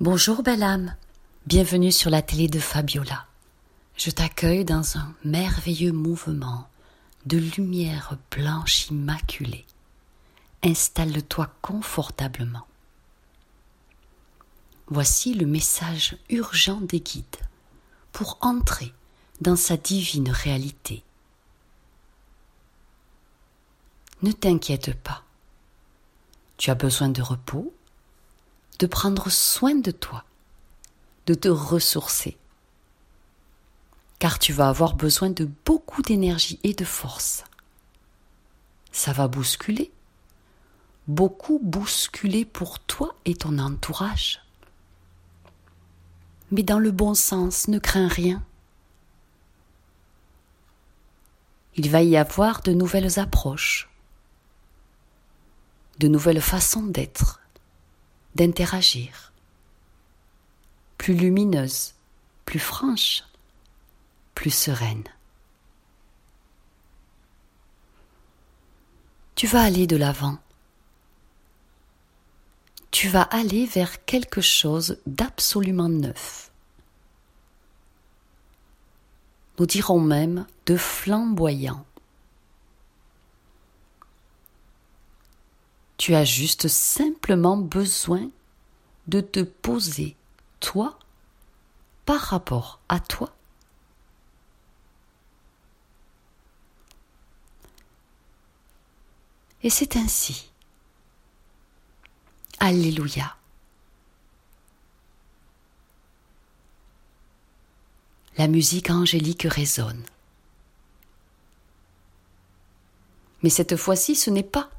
Bonjour belle âme, bienvenue sur la télé de Fabiola. Je t'accueille dans un merveilleux mouvement de lumière blanche immaculée. Installe-toi confortablement. Voici le message urgent des guides pour entrer dans sa divine réalité. Ne t'inquiète pas. Tu as besoin de repos, de prendre soin de toi, de te ressourcer. Car tu vas avoir besoin de beaucoup d'énergie et de force. Ça va bousculer. Beaucoup bousculer pour toi et ton entourage. Mais dans le bon sens, ne crains rien. Il va y avoir de nouvelles approches, de nouvelles façons d'être, d'interagir, plus lumineuse, plus franche, plus sereine. Tu vas aller de l'avant. Tu vas aller vers quelque chose d'absolument neuf. Nous dirons même de flamboyant. Tu as juste simplement besoin de te poser, toi, par rapport à toi. Et c'est ainsi. Alléluia. La musique angélique résonne. Mais cette fois-ci, ce n'est pas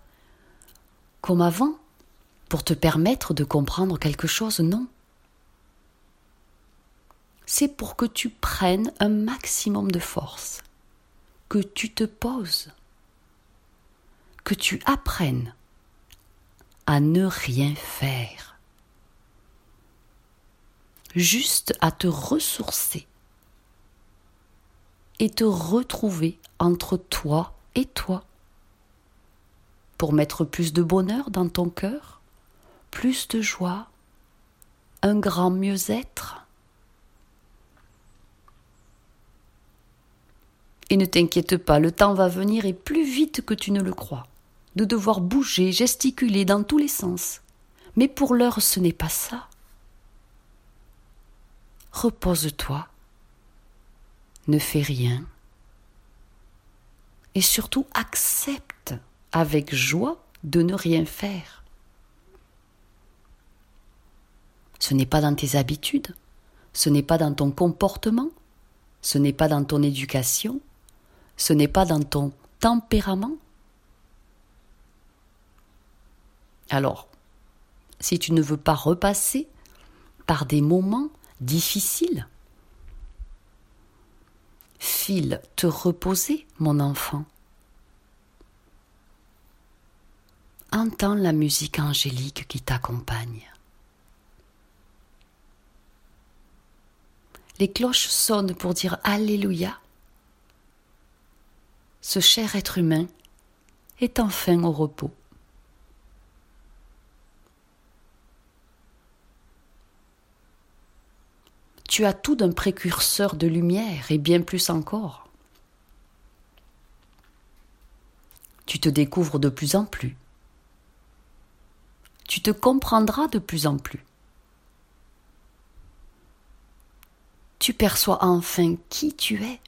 comme avant, pour te permettre de comprendre quelque chose, non? C'est pour que tu prennes un maximum de force, que tu te poses, que tu apprennes à ne rien faire, juste à te ressourcer et te retrouver entre toi et toi pour mettre plus de bonheur dans ton cœur, plus de joie, un grand mieux-être. Et ne t'inquiète pas, le temps va venir et plus vite que tu ne le crois, de devoir bouger, gesticuler dans tous les sens. Mais pour l'heure, ce n'est pas ça. Repose-toi, ne fais rien, et surtout accepte avec joie de ne rien faire. Ce n'est pas dans tes habitudes, ce n'est pas dans ton comportement, ce n'est pas dans ton éducation, ce n'est pas dans ton tempérament. Alors, si tu ne veux pas repasser par des moments difficiles, file te reposer, mon enfant. Entends la musique angélique qui t'accompagne. Les cloches sonnent pour dire Alléluia. Ce cher être humain est enfin au repos. Tu as tout d'un précurseur de lumière et bien plus encore. Tu te découvres de plus en plus tu te comprendras de plus en plus. Tu perçois enfin qui tu es,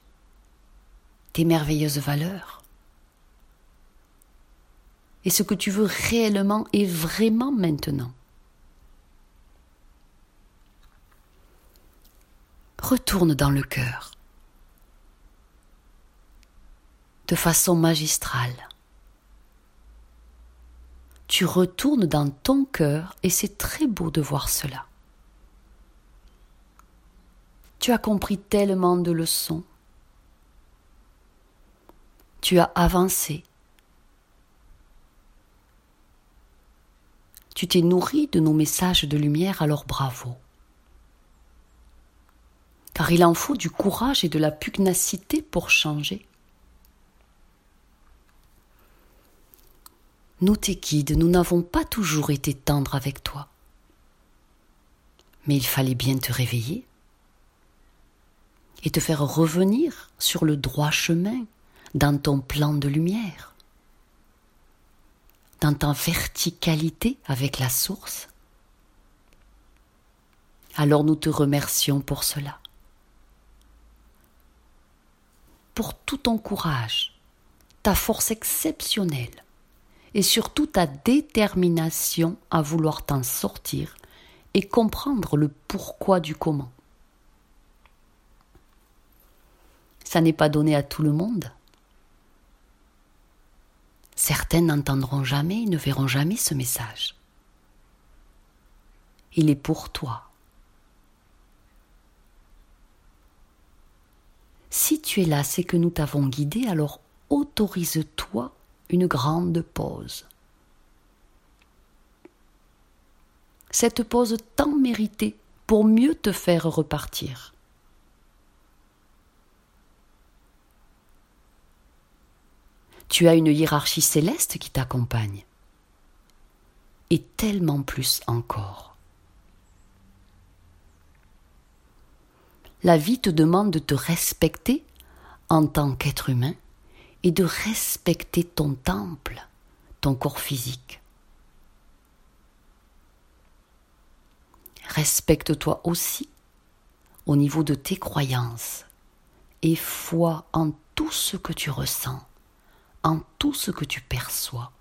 tes merveilleuses valeurs, et ce que tu veux réellement et vraiment maintenant. Retourne dans le cœur de façon magistrale tu retournes dans ton cœur et c'est très beau de voir cela. Tu as compris tellement de leçons. Tu as avancé. Tu t'es nourri de nos messages de lumière, alors bravo. Car il en faut du courage et de la pugnacité pour changer. Nous tes guides, nous n'avons pas toujours été tendres avec toi. Mais il fallait bien te réveiller et te faire revenir sur le droit chemin dans ton plan de lumière, dans ta verticalité avec la source. Alors nous te remercions pour cela, pour tout ton courage, ta force exceptionnelle et surtout ta détermination à vouloir t'en sortir et comprendre le pourquoi du comment. Ça n'est pas donné à tout le monde. Certains n'entendront jamais, ne verront jamais ce message. Il est pour toi. Si tu es là, c'est que nous t'avons guidé, alors autorise-toi une grande pause. Cette pause tant méritée pour mieux te faire repartir. Tu as une hiérarchie céleste qui t'accompagne. Et tellement plus encore. La vie te demande de te respecter en tant qu'être humain et de respecter ton temple, ton corps physique. Respecte-toi aussi au niveau de tes croyances et foi en tout ce que tu ressens en tout ce que tu perçois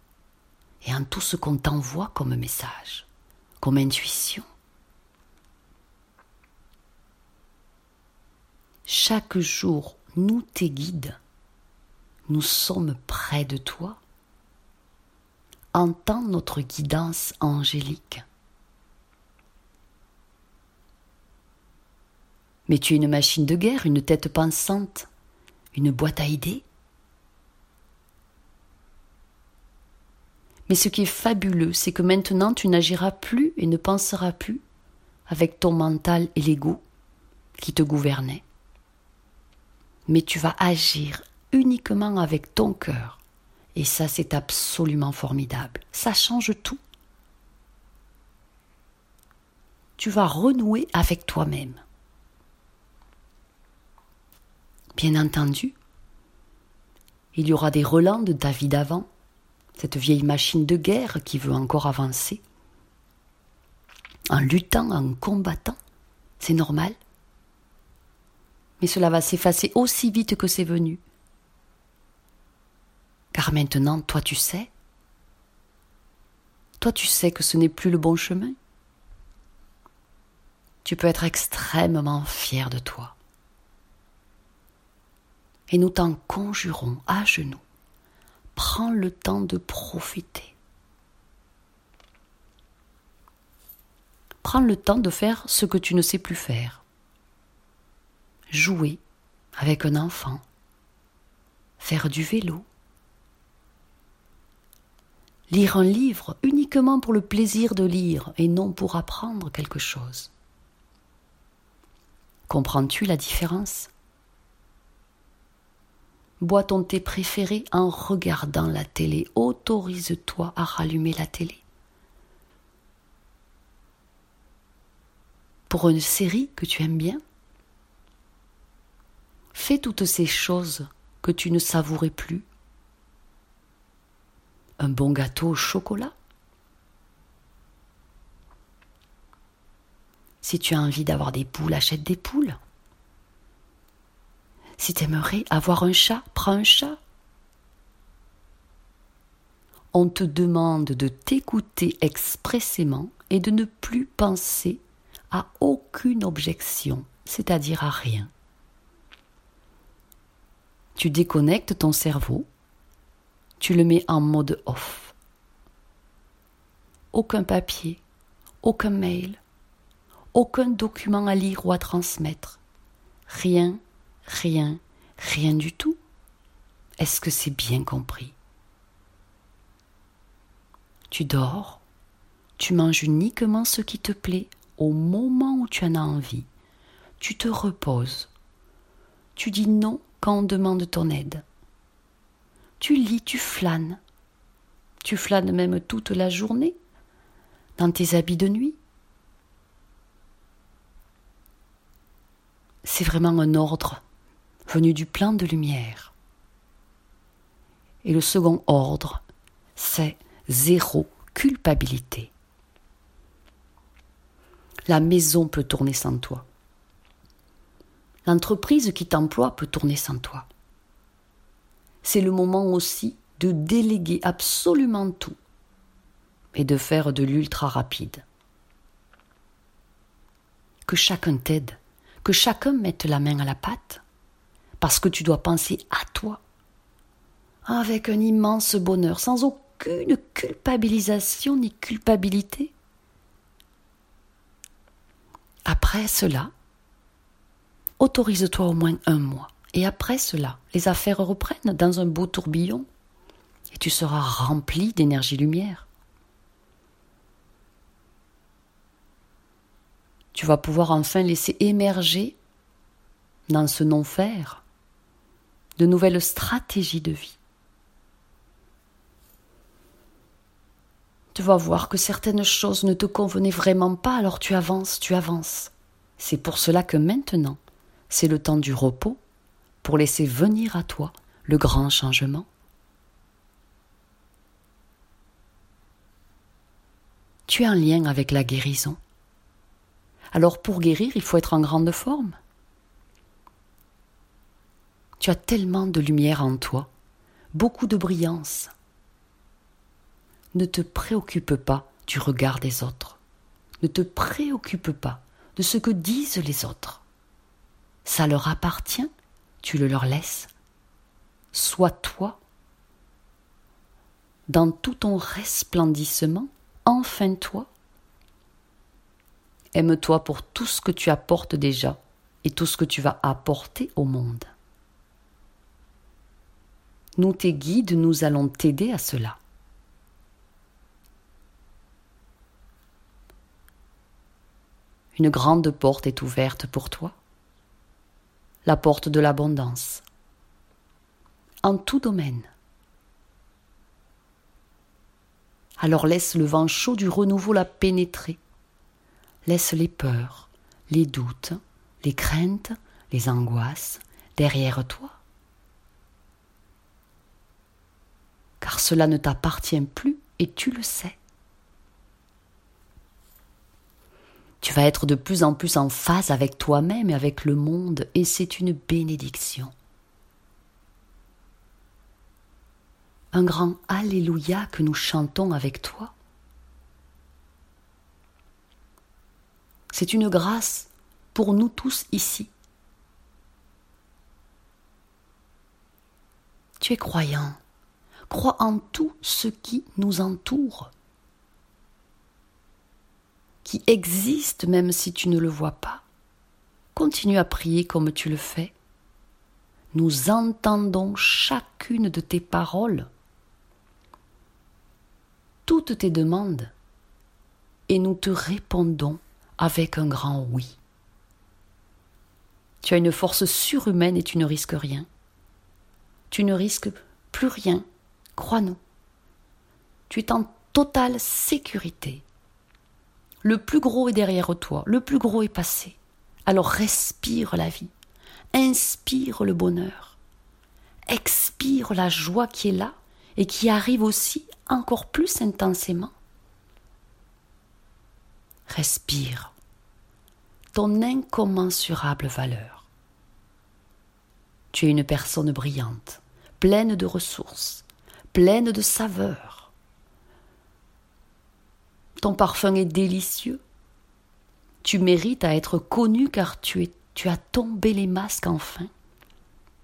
et en tout ce qu'on t'envoie comme message, comme intuition. Chaque jour, nous tes guides, nous sommes près de toi? Entends notre guidance angélique. Mais tu es une machine de guerre, une tête pensante, une boîte à idées. Mais ce qui est fabuleux, c'est que maintenant tu n'agiras plus et ne penseras plus avec ton mental et l'ego qui te gouvernaient. Mais tu vas agir uniquement avec ton cœur. Et ça, c'est absolument formidable. Ça change tout. Tu vas renouer avec toi-même. Bien entendu, il y aura des relents de ta vie d'avant, cette vieille machine de guerre qui veut encore avancer. En luttant, en combattant, c'est normal. Mais cela va s'effacer aussi vite que c'est venu. Car maintenant, toi tu sais. Toi tu sais que ce n'est plus le bon chemin. Tu peux être extrêmement fier de toi. Et nous t'en conjurons à genoux prends le temps de profiter. Prends le temps de faire ce que tu ne sais plus faire. Jouer avec un enfant. Faire du vélo. Lire un livre uniquement pour le plaisir de lire et non pour apprendre quelque chose. Comprends-tu la différence? Bois ton thé préféré en regardant la télé? Autorise-toi à rallumer la télé. Pour une série que tu aimes bien, fais toutes ces choses que tu ne savourais plus. Un bon gâteau au chocolat? Si tu as envie d'avoir des poules, achète des poules. Si t'aimerais avoir un chat, prends un chat. On te demande de t'écouter expressément et de ne plus penser à aucune objection, c'est-à-dire à rien. Tu déconnectes ton cerveau, tu le mets en mode off. Aucun papier, aucun mail, aucun document à lire ou à transmettre, rien Rien, rien du tout. Est-ce que c'est bien compris? Tu dors, tu manges uniquement ce qui te plaît au moment où tu en as envie. Tu te reposes. Tu dis non quand on demande ton aide. Tu lis, tu flânes. Tu flânes même toute la journée dans tes habits de nuit. c'est vraiment un ordre venu du plan de lumière. Et le second ordre, c'est zéro culpabilité. La maison peut tourner sans toi. L'entreprise qui t'emploie peut tourner sans toi. C'est le moment aussi de déléguer absolument tout et de faire de l'ultra rapide. Que chacun t'aide, que chacun mette la main à la pâte, parce que tu dois penser à toi, avec un immense bonheur, sans aucune culpabilisation ni culpabilité. Après cela, autorise-toi au moins un mois. Et après cela, les affaires reprennent dans un beau tourbillon et tu seras rempli d'énergie-lumière. Tu vas pouvoir enfin laisser émerger dans ce non-faire de nouvelles stratégies de vie. Tu vas voir que certaines choses ne te convenaient vraiment pas, alors tu avances, tu avances. C'est pour cela que maintenant, c'est le temps du repos pour laisser venir à toi le grand changement. Tu es en lien avec la guérison. Alors pour guérir, il faut être en grande forme. Tu as tellement de lumière en toi, beaucoup de brillance. Ne te préoccupe pas du regard des autres. Ne te préoccupe pas de ce que disent les autres. Ça leur appartient, tu le leur laisses. Sois toi, dans tout ton resplendissement, enfin toi. Aime-toi pour tout ce que tu apportes déjà et tout ce que tu vas apporter au monde. Nous, tes guides, nous allons t'aider à cela. Une grande porte est ouverte pour toi la porte de l'abondance. En tout domaine. Alors laisse le vent chaud du renouveau la pénétrer. Laisse les peurs, les doutes, les craintes, les angoisses derrière toi. Car cela ne t'appartient plus et tu le sais. Tu vas être de plus en plus en phase avec toi-même et avec le monde, et c'est une bénédiction. Un grand Alléluia que nous chantons avec toi. C'est une grâce pour nous tous ici. Tu es croyant, crois en tout ce qui nous entoure qui existe même si tu ne le vois pas. Continue à prier comme tu le fais. Nous entendons chacune de tes paroles, toutes tes demandes, et nous te répondons avec un grand oui. Tu as une force surhumaine et tu ne risques rien. Tu ne risques plus rien, crois-nous. Tu es en totale sécurité. Le plus gros est derrière toi, le plus gros est passé. Alors respire la vie, inspire le bonheur, expire la joie qui est là et qui arrive aussi encore plus intensément. Respire ton incommensurable valeur. Tu es une personne brillante, pleine de ressources, pleine de saveurs ton parfum est délicieux. Tu mérites à être connu car tu, as tombé les masques enfin.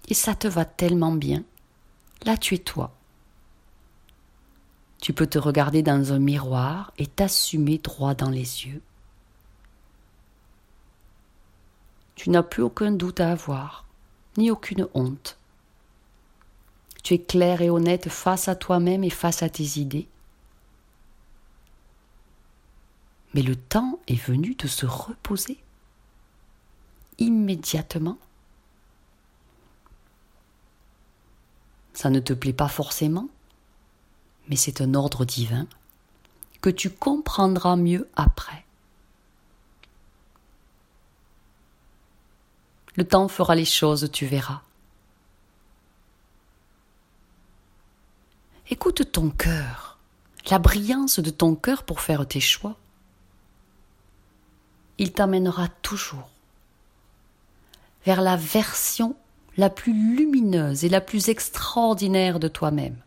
Et ça te va tellement bien. Là, tu es toi. Tu peux te regarder dans un miroir et t'assumer droit dans les yeux. Tu n'as plus aucun doute à avoir, ni aucune honte. Tu es clair et honnête face à toi-même et face à tes idées. Mais le temps est venu de se reposer. Immédiatement. Ça ne te plaît pas forcément, mais c'est un ordre divin que tu comprendras mieux après. Le temps fera les choses, tu verras. Écoute ton cœur, la brillance de ton cœur pour faire tes choix. Il t'amènera toujours vers la version la plus lumineuse et la plus extraordinaire de toi-même.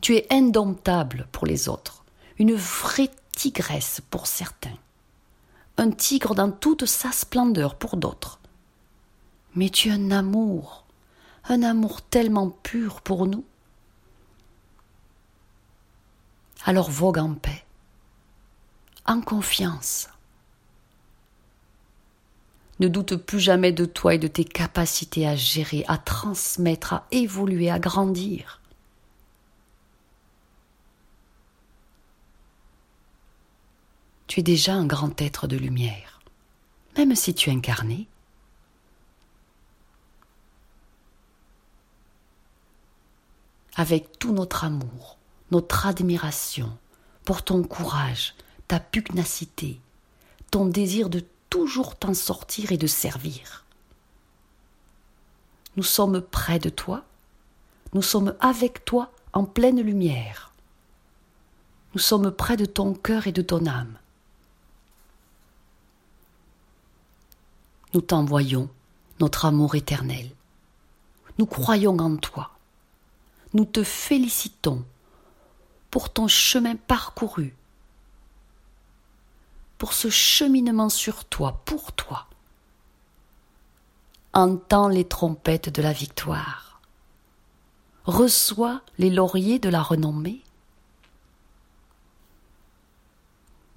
Tu es indomptable pour les autres, une vraie tigresse pour certains, un tigre dans toute sa splendeur pour d'autres. Mais tu as un amour, un amour tellement pur pour nous. Alors vogue en paix, en confiance. Ne doute plus jamais de toi et de tes capacités à gérer, à transmettre, à évoluer, à grandir. Tu es déjà un grand être de lumière, même si tu es incarné. Avec tout notre amour, notre admiration pour ton courage, ta pugnacité, ton désir de toujours t'en sortir et de servir. Nous sommes près de toi, nous sommes avec toi en pleine lumière. Nous sommes près de ton cœur et de ton âme. Nous t'envoyons notre amour éternel. Nous croyons en toi. Nous te félicitons pour ton chemin parcouru pour ce cheminement sur toi, pour toi. Entends les trompettes de la victoire. Reçois les lauriers de la renommée.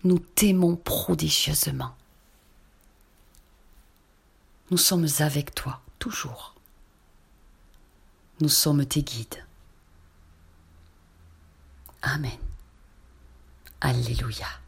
Nous t'aimons prodigieusement. Nous sommes avec toi, toujours. Nous sommes tes guides. Amen. Alléluia.